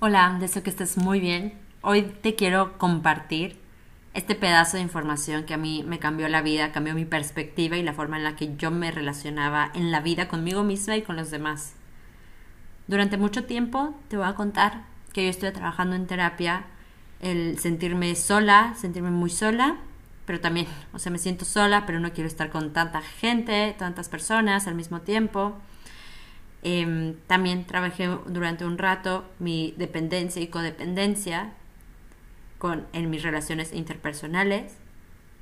Hola, deseo que estés muy bien. Hoy te quiero compartir este pedazo de información que a mí me cambió la vida, cambió mi perspectiva y la forma en la que yo me relacionaba en la vida conmigo misma y con los demás. Durante mucho tiempo te voy a contar que yo estoy trabajando en terapia, el sentirme sola, sentirme muy sola, pero también, o sea, me siento sola, pero no quiero estar con tanta gente, tantas personas al mismo tiempo Em, también trabajé durante un rato mi dependencia y codependencia con, en mis relaciones interpersonales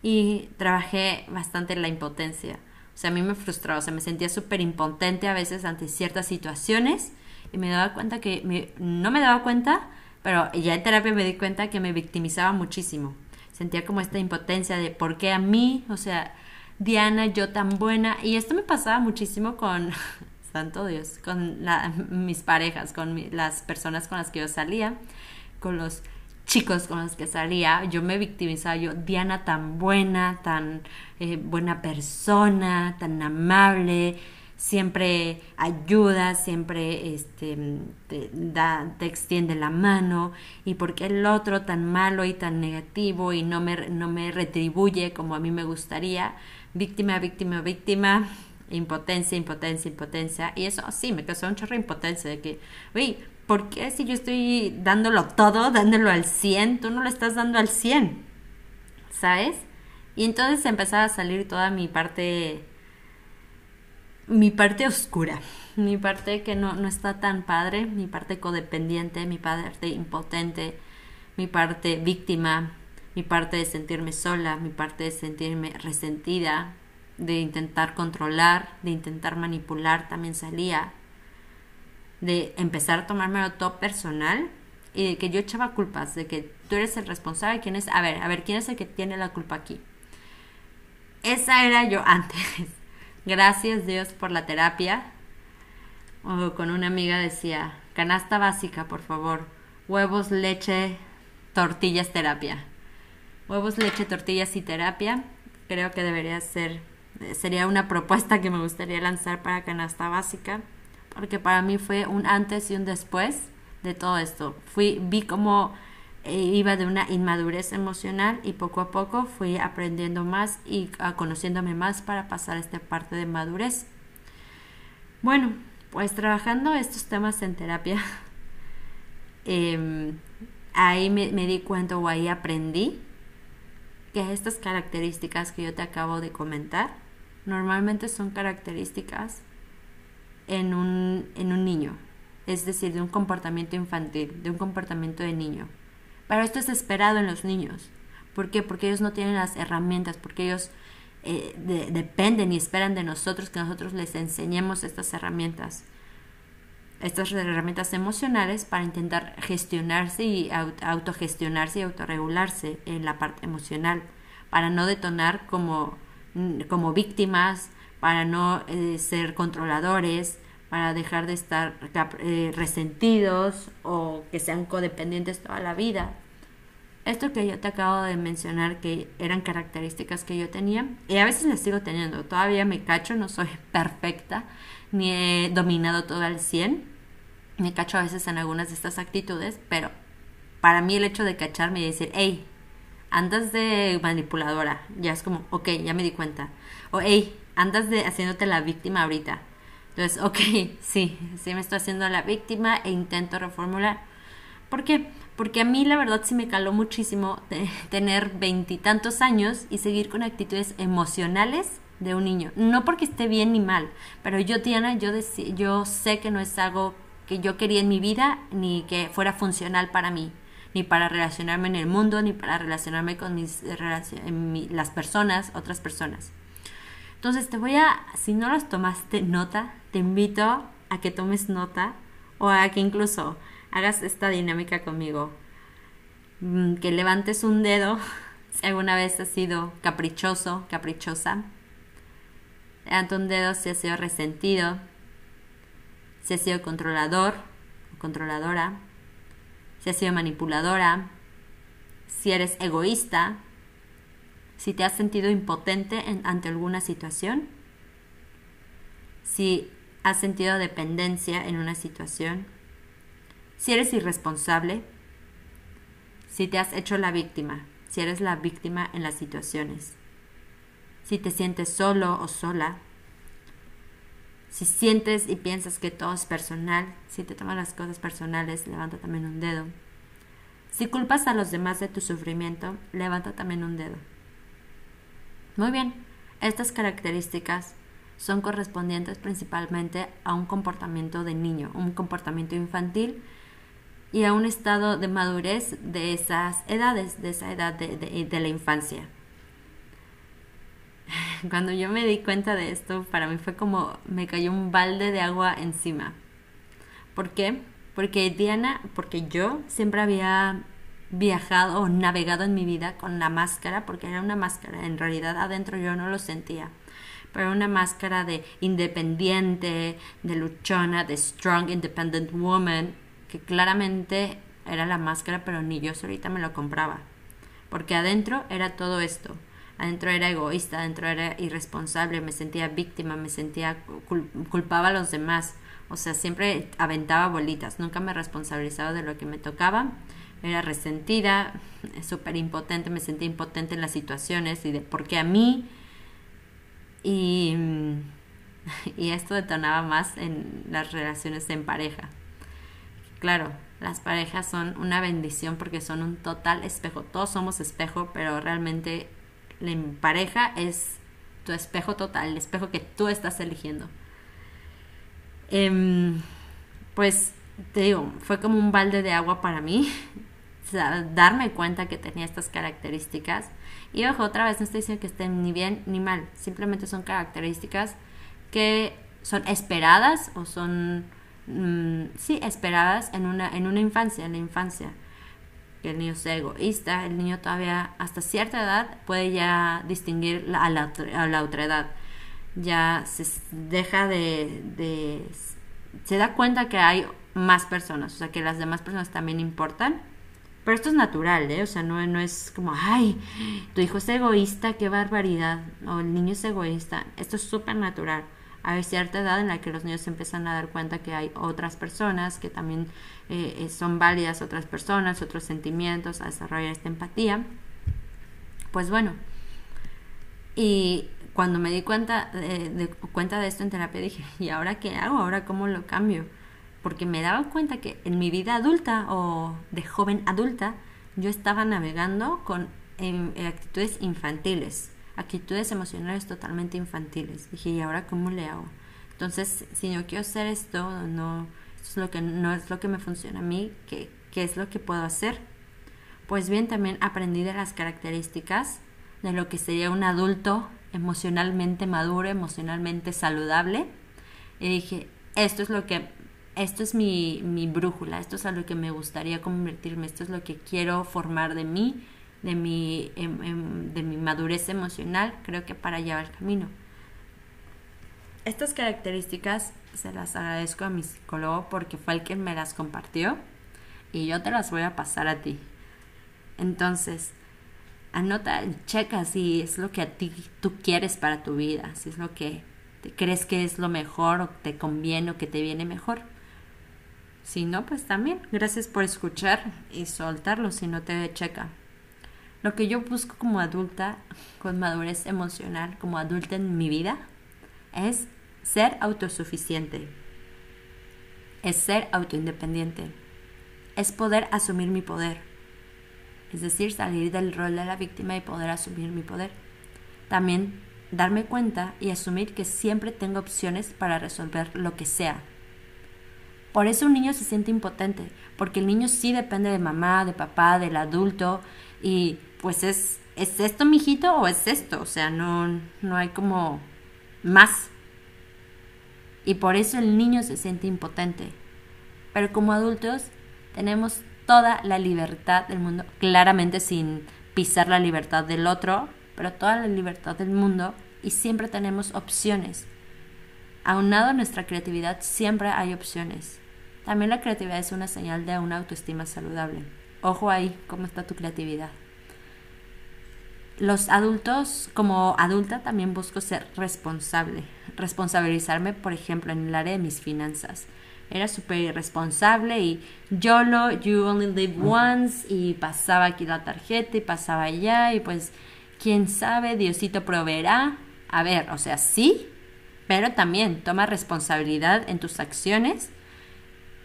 y trabajé bastante la impotencia. O sea, a mí me frustraba, o sea, me sentía súper impotente a veces ante ciertas situaciones y me daba cuenta que no me daba cuenta, pero ya en terapia me di cuenta que me victimizaba muchísimo. Sentía como esta impotencia de por qué a mí, o sea, Diana, yo tan buena. Y esto me pasaba muchísimo con santo Dios, con mis parejas, con las personas con las que yo salía, con los chicos con los que salía, yo me victimizaba, yo, Diana tan buena, tan eh, buena persona, tan amable, siempre ayuda, siempre este, te, da, extiende la mano, y porque el otro tan malo y tan negativo y no me, no me retribuye como a mí me gustaría, víctima, víctima, víctima, impotencia, impotencia, impotencia. Y eso sí, me causó un chorro de impotencia de que, oye, ¿por qué si yo estoy dándolo todo, dándolo al 100, tú no lo estás dando al 100? ¿Sabes? Y entonces empezaba a salir toda mi parte, mi parte oscura, mi parte que no, no está tan padre, mi parte codependiente, mi parte impotente, mi parte víctima, mi parte de sentirme sola, mi parte de sentirme resentida, de intentar controlar, de intentar manipular, también salía, de empezar a tomármelo todo personal y de que yo echaba culpas, de que tú eres el responsable, quién es, a ver, a ver, quién es el que tiene la culpa aquí. Esa era yo antes. Gracias Dios por la terapia. O con una amiga decía, canasta básica, por favor. Huevos, leche, tortillas, terapia. Huevos, leche, tortillas y terapia. Creo que debería ser sería una propuesta que me gustaría lanzar para canasta básica, porque para mí fue un antes y un después de todo esto. Fui, vi cómo eh, iba de una inmadurez emocional y poco a poco fui aprendiendo más y ah, conociéndome más para pasar esta parte de madurez. Bueno, pues trabajando estos temas en terapia, em, ahí me, me di cuenta o ahí aprendí que estas características que yo te acabo de comentar normalmente son características en un, en un niño, es decir, de un comportamiento infantil, de un comportamiento de niño. Pero esto es esperado en los niños. ¿Por qué? Porque ellos no tienen las herramientas, porque ellos eh, dependen y esperan de nosotros que nosotros les enseñemos estas herramientas, estas herramientas emocionales para intentar gestionarse y autogestionarse y autorregularse en la parte emocional, para no detonar como como víctimas, para no eh, ser controladores, para dejar de estar eh, resentidos o que sean codependientes toda la vida. Esto que yo te acabo de mencionar que eran características que yo tenía y a veces las sigo teniendo. Todavía me cacho, no soy perfecta, ni he dominado todo al 100. Me cacho a veces en algunas de estas actitudes, pero para mí el hecho de cacharme y decir, hey, andas de manipuladora, ya es como, ok, ya me di cuenta. O, hey, andas de haciéndote la víctima ahorita. Entonces, ok, sí, sí me estoy haciendo la víctima e intento reformular. ¿Por qué? Porque a mí la verdad sí me caló muchísimo tener veintitantos años y seguir con actitudes emocionales de un niño. No porque esté bien ni mal, pero yo, Diana, yo, yo sé que no es algo que yo quería en mi vida ni que fuera funcional para mí ni para relacionarme en el mundo, ni para relacionarme con mis, las personas, otras personas. Entonces te voy a, si no las tomaste nota, te invito a que tomes nota o a que incluso hagas esta dinámica conmigo. Mm, que levantes un dedo si alguna vez has sido caprichoso, caprichosa. Levanta un dedo si has sido resentido, si has sido controlador o controladora si has sido manipuladora, si eres egoísta, si te has sentido impotente ante alguna situación, si has sentido dependencia en una situación, Si eres irresponsable, si te has hecho la víctima, si eres la víctima en las situaciones, si te sientes solo o sola, si sientes y piensas que todo es personal, si te toman las cosas personales, levanta también un dedo. Si culpas a los demás de tu sufrimiento, levanta también un dedo. Muy bien, estas características son correspondientes principalmente a un comportamiento de niño, un comportamiento infantil y a un estado de madurez de esas edades, de esa edad de, de, la infancia. Cuando yo me di cuenta de esto, para mí fue como me cayó un balde de agua encima. ¿Por qué? Porque Diana, porque yo siempre había viajado o navegado en mi vida con la máscara, porque era una máscara, en realidad adentro yo no lo sentía, pero una máscara de independiente, de luchona, de strong independent woman, que claramente era la máscara, pero ni yo solita me lo compraba, porque adentro era todo esto. Adentro era egoísta, adentro era irresponsable, me sentía víctima, me sentía culpaba a los demás. O sea, siempre aventaba bolitas, nunca me responsabilizaba de lo que me tocaba era resentida, súper impotente, me sentía impotente en las situaciones y de por qué a mí. Y, y esto detonaba más en las relaciones en pareja. Claro, las parejas son una bendición porque son un total espejo. Todos somos espejo, pero realmente la pareja es tu espejo total, el espejo que tú estás eligiendo. Em, pues te digo, fue como un balde de agua para mí darme cuenta que tenía estas características. Y ojo, otra vez no estoy diciendo que estén ni bien ni mal, simplemente son características que son esperadas o son, mm, sí, esperadas en una, en una infancia, en la infancia. Que el niño sea egoísta, el niño todavía hasta cierta edad puede ya distinguir a, la, a la otra edad. Ya se deja de, de, se da cuenta que hay más personas, o sea, que las demás personas también importan pero esto es natural, ¿eh? O sea, no, no es como, ay, tu hijo es egoísta, qué barbaridad, o el niño es egoísta. Esto es súper natural. Hay cierta edad en la que los niños empiezan a dar cuenta que hay otras personas que también eh, eh, son válidas, otras personas, otros sentimientos, a desarrollar esta empatía. Pues bueno, y cuando me di cuenta de, cuenta de esto en terapia dije, ¿y ahora qué hago? ¿Ahora cómo lo cambio? porque me daba cuenta que en mi vida adulta o de joven adulta yo estaba navegando con em, actitudes infantiles, actitudes emocionales totalmente infantiles. Dije, ¿y ahora cómo le hago? Entonces, si yo quiero hacer esto, no, es lo que, no es lo que me funciona a mí, ¿qué, ¿qué es lo que puedo hacer? Pues bien, también aprendí de las características de lo que sería un adulto emocionalmente maduro, emocionalmente saludable. Y dije, esto es lo que esto es mi, mi brújula, esto es a lo que me gustaría convertirme, esto es lo que quiero formar de mí, de mi, em, em, de mi madurez emocional, creo que para llevar el camino. Estas características se las agradezco a mi psicólogo porque fue el que me las compartió y yo te las voy a pasar a ti. Entonces, anota, checa si es lo que a ti tú quieres para tu vida, si es lo que crees que es lo mejor o te conviene o que te viene mejor. Si no, pues también. Gracias por escuchar y soltarlo si no te checa. Lo que yo busco como adulta, con madurez emocional, como adulta en mi vida, es ser autosuficiente. Es ser autoindependiente. Es poder asumir mi poder. Es decir, salir del rol de la víctima y poder asumir mi poder. También darme cuenta y asumir que siempre tengo opciones para resolver lo que sea por eso un niño se siente impotente, porque el niño sí depende de mamá, de papá, del adulto, y pues es, ¿es esto, mijito, o es esto? O sea, no, no hay como más. Y por eso el niño se siente impotente. Pero como adultos tenemos toda la libertad del mundo, claramente sin pisar la libertad del otro, pero toda la libertad del mundo y siempre tenemos opciones. Aunado a nuestra creatividad, siempre hay opciones. También la creatividad es una señal de una autoestima saludable. Ojo ahí, cómo está tu creatividad. Los adultos, como adulta, también busco ser responsable, responsabilizarme, por ejemplo, en el área de mis finanzas. era súper irresponsable y YOLO, you only live once y pasaba aquí la tarjeta y pasaba allá y pues quién sabe, Diosito proveerá. A ver, o sea, sí, pero también toma responsabilidad en tus acciones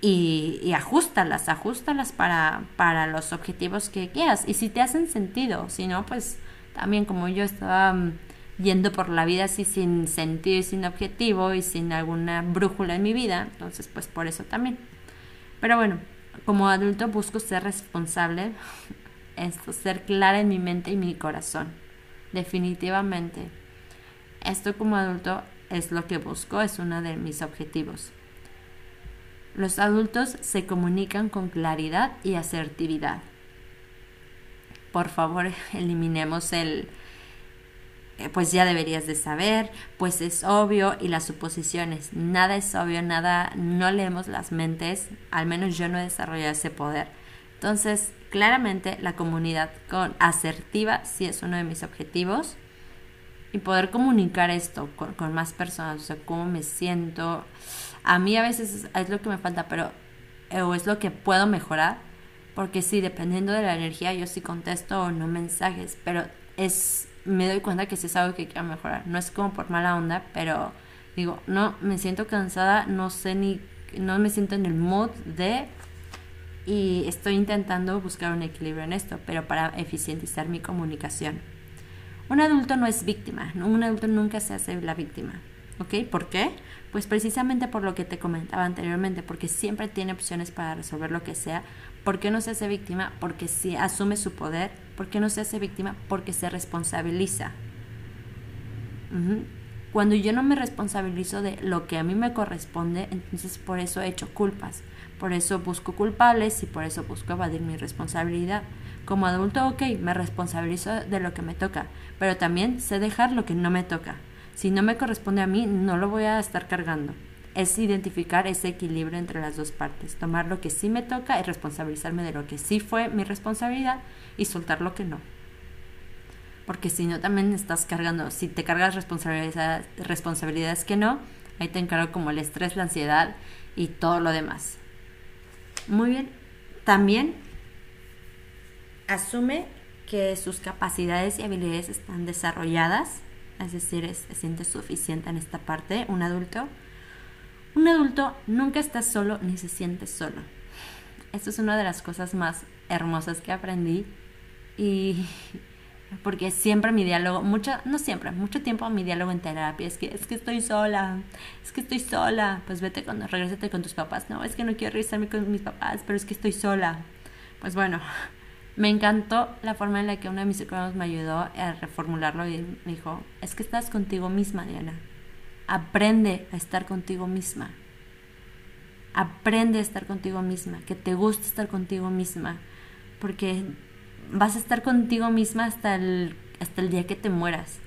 y, y ajustalas, ajustalas para, para los objetivos que quieras. Y si te hacen sentido, si no, pues también como yo estaba mm, yendo por la vida así sin sentido y sin objetivo y sin alguna brújula en mi vida, entonces pues por eso también. Pero bueno, como adulto busco ser responsable, esto, ser clara en mi mente y mi corazón, definitivamente. Esto como adulto es lo que busco, es uno de mis objetivos. Los adultos se comunican con claridad y asertividad. Por favor, eliminemos el, eh, pues ya deberías de saber, pues es obvio y las suposiciones. Nada es obvio, nada, no leemos las mentes, al menos yo no he desarrollado ese poder. Entonces, claramente la comunidad con asertiva sí es uno de mis objetivos y poder comunicar esto con, más personas, o sea, cómo me siento. A mí a veces es, lo que me falta, pero eh, o es lo que puedo mejorar, porque sí, dependiendo de la energía, yo sí contesto o no mensajes, pero es me doy cuenta que sí es algo que quiero mejorar. No es como por mala onda, pero digo, no, me siento cansada, no sé ni, no me siento en el mood de y estoy intentando buscar un equilibrio en esto, pero para eficientizar mi comunicación. Un adulto no es víctima, un adulto nunca se hace la víctima. ¿Ok? ¿Por qué? Pues precisamente por lo que te comentaba anteriormente, porque siempre tiene opciones para resolver lo que sea. ¿Por qué no se hace víctima? Porque si asume su poder ¿Por qué no se hace víctima? Porque se responsabiliza. Cuando yo no me responsabilizo de lo que a mí me corresponde, entonces por eso he hecho culpas. Por eso busco culpables y por eso busco evadir mi responsabilidad. Como adulto, ok, me responsabilizo de lo que me toca, pero también sé dejar lo que no me toca. Si no me corresponde a mí, no lo voy a estar cargando es identificar ese equilibrio entre las dos partes, tomar lo que sí me toca y responsabilizarme de lo que sí fue mi responsabilidad y soltar lo que no. Porque si no, también estás cargando, si te cargas responsabilidades, responsabilidades que no, ahí te encargo como el estrés, la ansiedad y todo lo demás. Muy bien, también asume que sus capacidades y habilidades están desarrolladas, es decir, se siente suficiente en esta parte, un adulto un adulto nunca está solo ni se siente solo. Esto es una de las cosas más hermosas que aprendí y porque siempre mi diálogo, mucho, no siempre, mucho tiempo mi diálogo en terapia es que es que estoy sola, es que estoy sola, pues vete cuando regrésate con tus papás, no, es que no quiero regresarme con mis papás, pero es que estoy sola. Pues bueno, me encantó la forma en la que uno de mis psicólogos me ayudó a reformularlo y me dijo, es que estás contigo misma, Diana. Aprende a estar contigo misma. Aprende a estar contigo misma, que te guste estar contigo misma, porque vas a estar contigo misma hasta el, hasta el día que te mueras.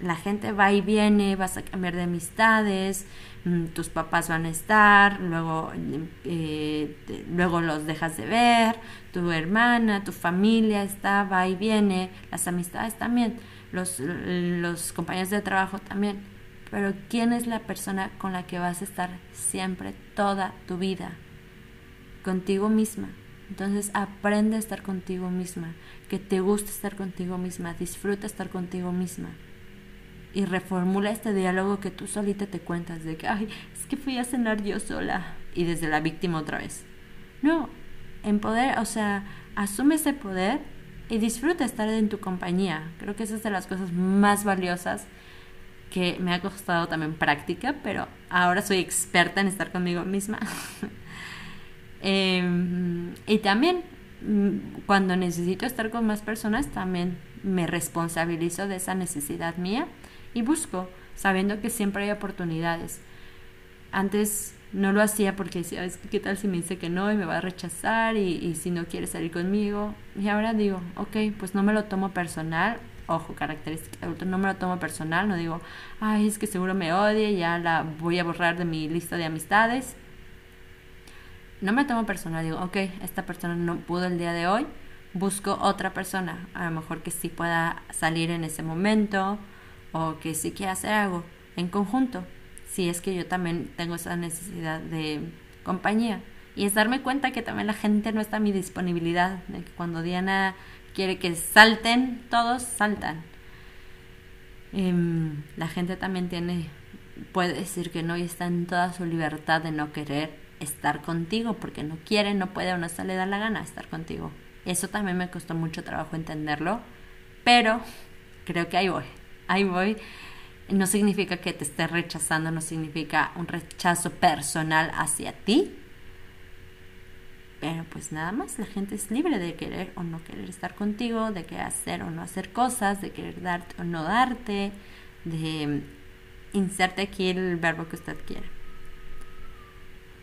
La gente va y viene, vas a cambiar de amistades, mm, tus papás van a estar, luego, eh, luego los dejas de ver, tu hermana, tu familia está, va y viene, las amistades también, los, los compañeros de trabajo también pero ¿quién es la persona con la que vas a estar siempre, toda tu vida? Contigo misma. Entonces aprende a estar contigo misma, que te guste estar contigo misma, disfruta estar contigo misma. Y reformula este diálogo que tú solita te cuentas de que, ay, es que fui a cenar yo sola. Y desde la víctima otra vez. No, en poder, o sea, asume ese poder y disfruta estar en tu compañía. Creo que esa es de las cosas más valiosas que me ha costado también práctica, pero ahora soy experta en estar conmigo misma. Em, y también mm, cuando necesito estar con más personas, también me responsabilizo de esa necesidad mía y busco, sabiendo que siempre hay oportunidades. Antes no lo hacía porque decía, ¿qué tal si me dice que no y me va a rechazar y, y si no quiere salir conmigo? Y ahora digo, ok, pues no me lo tomo personal, ojo, característica no me lo tomo personal, no digo, ay, es que seguro me odie, ya la voy a borrar de mi lista de amistades. No me tomo personal, digo, ok, esta persona no pudo el día de hoy, busco otra persona, a lo mejor que sí pueda salir en ese momento o que sí quiera hacer algo en conjunto. Si es que yo también tengo esa necesidad de compañía. Y es darme cuenta que también la gente no está a mi disponibilidad, de que cuando Diana quiere que salten, todos saltan. Em, la gente también tiene, puede decir que no y está en toda su libertad de no querer estar contigo porque no quiere, no puede o no se le da la gana estar contigo. Eso también me costó mucho trabajo entenderlo, pero creo que ahí voy, ahí voy. No significa que te esté rechazando, no significa un rechazo personal hacia ti, pero pues nada más, la gente es libre de querer o no querer estar contigo, de querer hacer o no hacer cosas, de querer darte o no darte, de inserte aquí el verbo que usted quiera.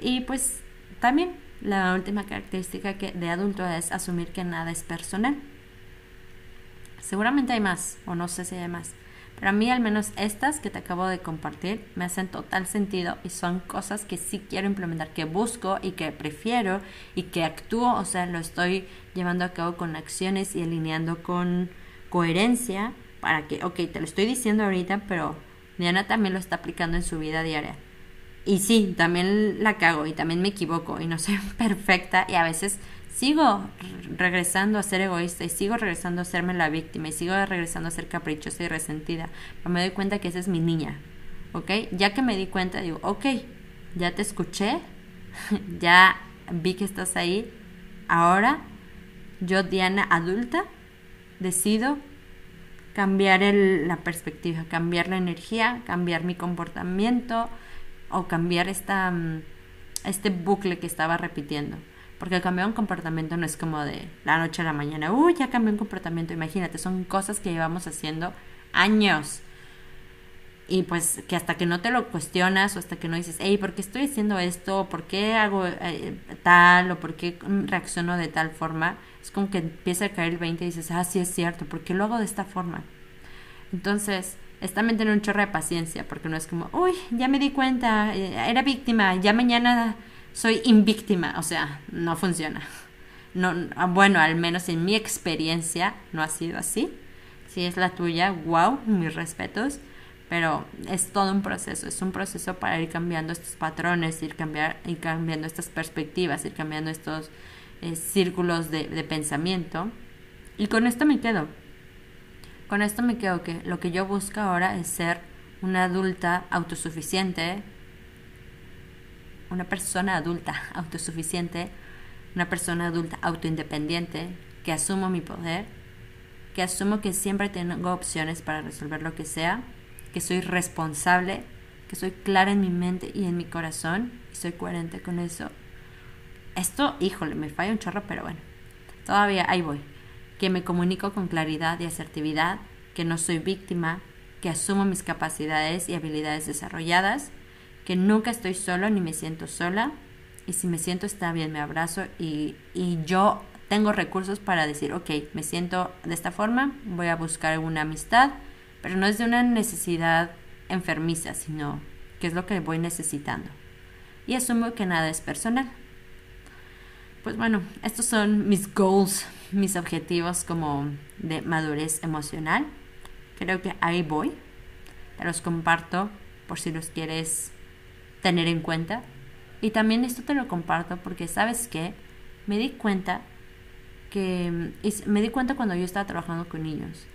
Y pues también la última característica que de adulto es asumir que nada es personal. Seguramente hay más, o no sé si hay más. Pero a mí al menos estas que te acabo de compartir me hacen total sentido y son cosas que sí quiero implementar, que busco y que prefiero y que actúo, o sea, lo estoy llevando a cabo con acciones y alineando con coherencia para que, ok, te lo estoy diciendo ahorita, pero Diana también lo está aplicando en su vida diaria. Y sí, también la cago y también me equivoco y no soy perfecta y a veces sigo regresando a ser egoísta y sigo regresando a serme la víctima y sigo regresando a ser caprichosa y resentida. Pero me doy cuenta que esa es mi niña, ¿ok? Ya que me di cuenta, digo, ok, ya te escuché, ya vi que estás ahí, ahora yo, Diana adulta, decido cambiar la perspectiva, cambiar la energía, cambiar mi comportamiento o cambiar esta, mm, este bucle que estaba repitiendo. Porque cambiar un comportamiento no es como de la noche a la mañana, uy, ya cambié un comportamiento. Imagínate, son cosas que llevamos haciendo años. Y pues que hasta que no te lo cuestionas o hasta que no dices, hey, ¿por qué estoy haciendo esto? ¿Por qué hago eh, tal? ¿O por qué reacciono de tal forma? Es como que empieza a caer el 20 y dices, ah, sí es cierto, ¿por qué lo hago de esta forma? Entonces, es también tener un chorro de paciencia, porque no es como, uy, ya me di cuenta, eh, era víctima, ya mañana soy invíctima, o sea, no funciona. No, ah, bueno, al menos en mi experiencia no ha sido así. Si es la tuya, wow, mis respetos, pero es todo un proceso, es un proceso para ir cambiando estos patrones, ir, cambiar, ir cambiando estas perspectivas, ir cambiando estos eh, círculos de, de pensamiento. Y con esto me quedo. Con esto me quedo que lo que yo busco ahora es ser una adulta autosuficiente, una persona adulta autosuficiente, una persona adulta autoindependiente, que asumo mi poder, que asumo que siempre tengo opciones para resolver lo que sea, que soy responsable, que soy clara en mi mente y en mi corazón y soy coherente con eso. Esto, híjole, me falla un chorro, pero bueno, todavía ahí voy. Que me comunico con claridad y asertividad, que no soy víctima, que asumo mis capacidades y habilidades desarrolladas, que nunca estoy solo ni me siento sola y si me siento está bien, me abrazo y, y yo tengo recursos para decir, ok, me siento de esta forma, voy a buscar una amistad, pero no es de una necesidad enfermiza, sino que es lo que voy necesitando. Y asumo que nada es personal. Pues bueno, estos son mis goals, mis objetivos como de madurez emocional. Creo que ahí voy. Te los comparto por si los quieres tener en cuenta. Y también esto te lo comparto porque sabes que me di cuenta que me di cuenta cuando yo estaba trabajando con niños.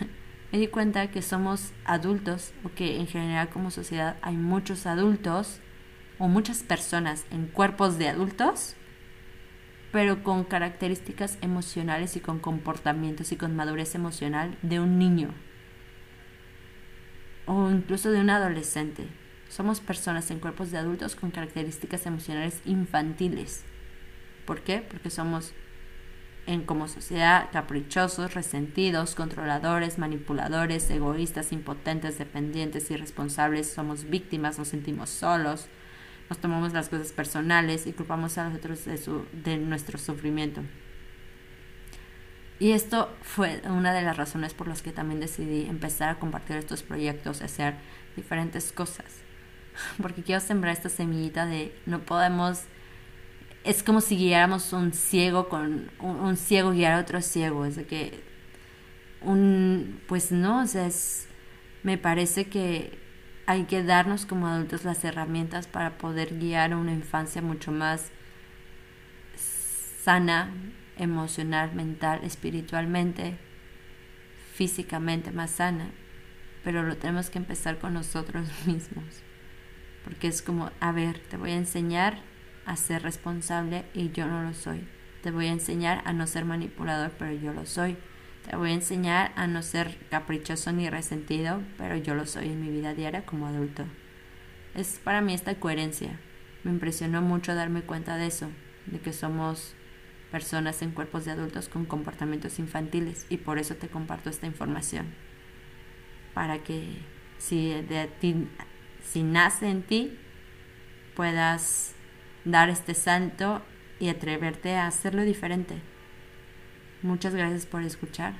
me di cuenta que somos adultos o que en general como sociedad hay muchos adultos o muchas personas en cuerpos de adultos, pero con características emocionales y con comportamientos y con madurez emocional de un niño o incluso de un adolescente. Somos personas en cuerpos de adultos con características emocionales infantiles. ¿Por qué? Porque somos en como sociedad caprichosos, resentidos, controladores, manipuladores, egoístas, impotentes, dependientes, irresponsables, somos víctimas, nos sentimos solos, nos tomamos las cosas personales y culpamos a los otros de, su, de nuestro sufrimiento. Y esto fue una de las razones por las que también decidí empezar a compartir estos proyectos, hacer diferentes cosas porque quiero sembrar esta semillita de no podemos es como si guiáramos un ciego con un, ciego guiar a otro ciego es de que un pues no o sea es me parece que hay que darnos como adultos las herramientas para poder guiar una infancia mucho más sana, emocional, mental, espiritualmente, físicamente más sana. Pero lo tenemos que empezar con nosotros mismos. Porque es como, a ver, te voy a enseñar a ser responsable y yo no lo soy. Te voy a enseñar a no ser manipulador, pero yo lo soy. Te voy a enseñar a no ser caprichoso ni resentido, pero yo lo soy en mi vida diaria como adulto. Es para mí esta coherencia. Me impresionó mucho darme cuenta de eso, de que somos personas en cuerpos de adultos con comportamientos infantiles y por eso te comparto esta información. Para que si, de ti, si nace en ti, puedas dar este salto y atreverte a hacerlo diferente. Muchas gracias por escuchar,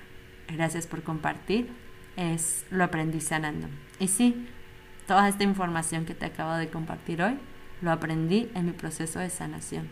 gracias por compartir. Es lo aprendí sanando. Y sí, toda esta información que te acabo de compartir hoy, lo aprendí en mi proceso de sanación.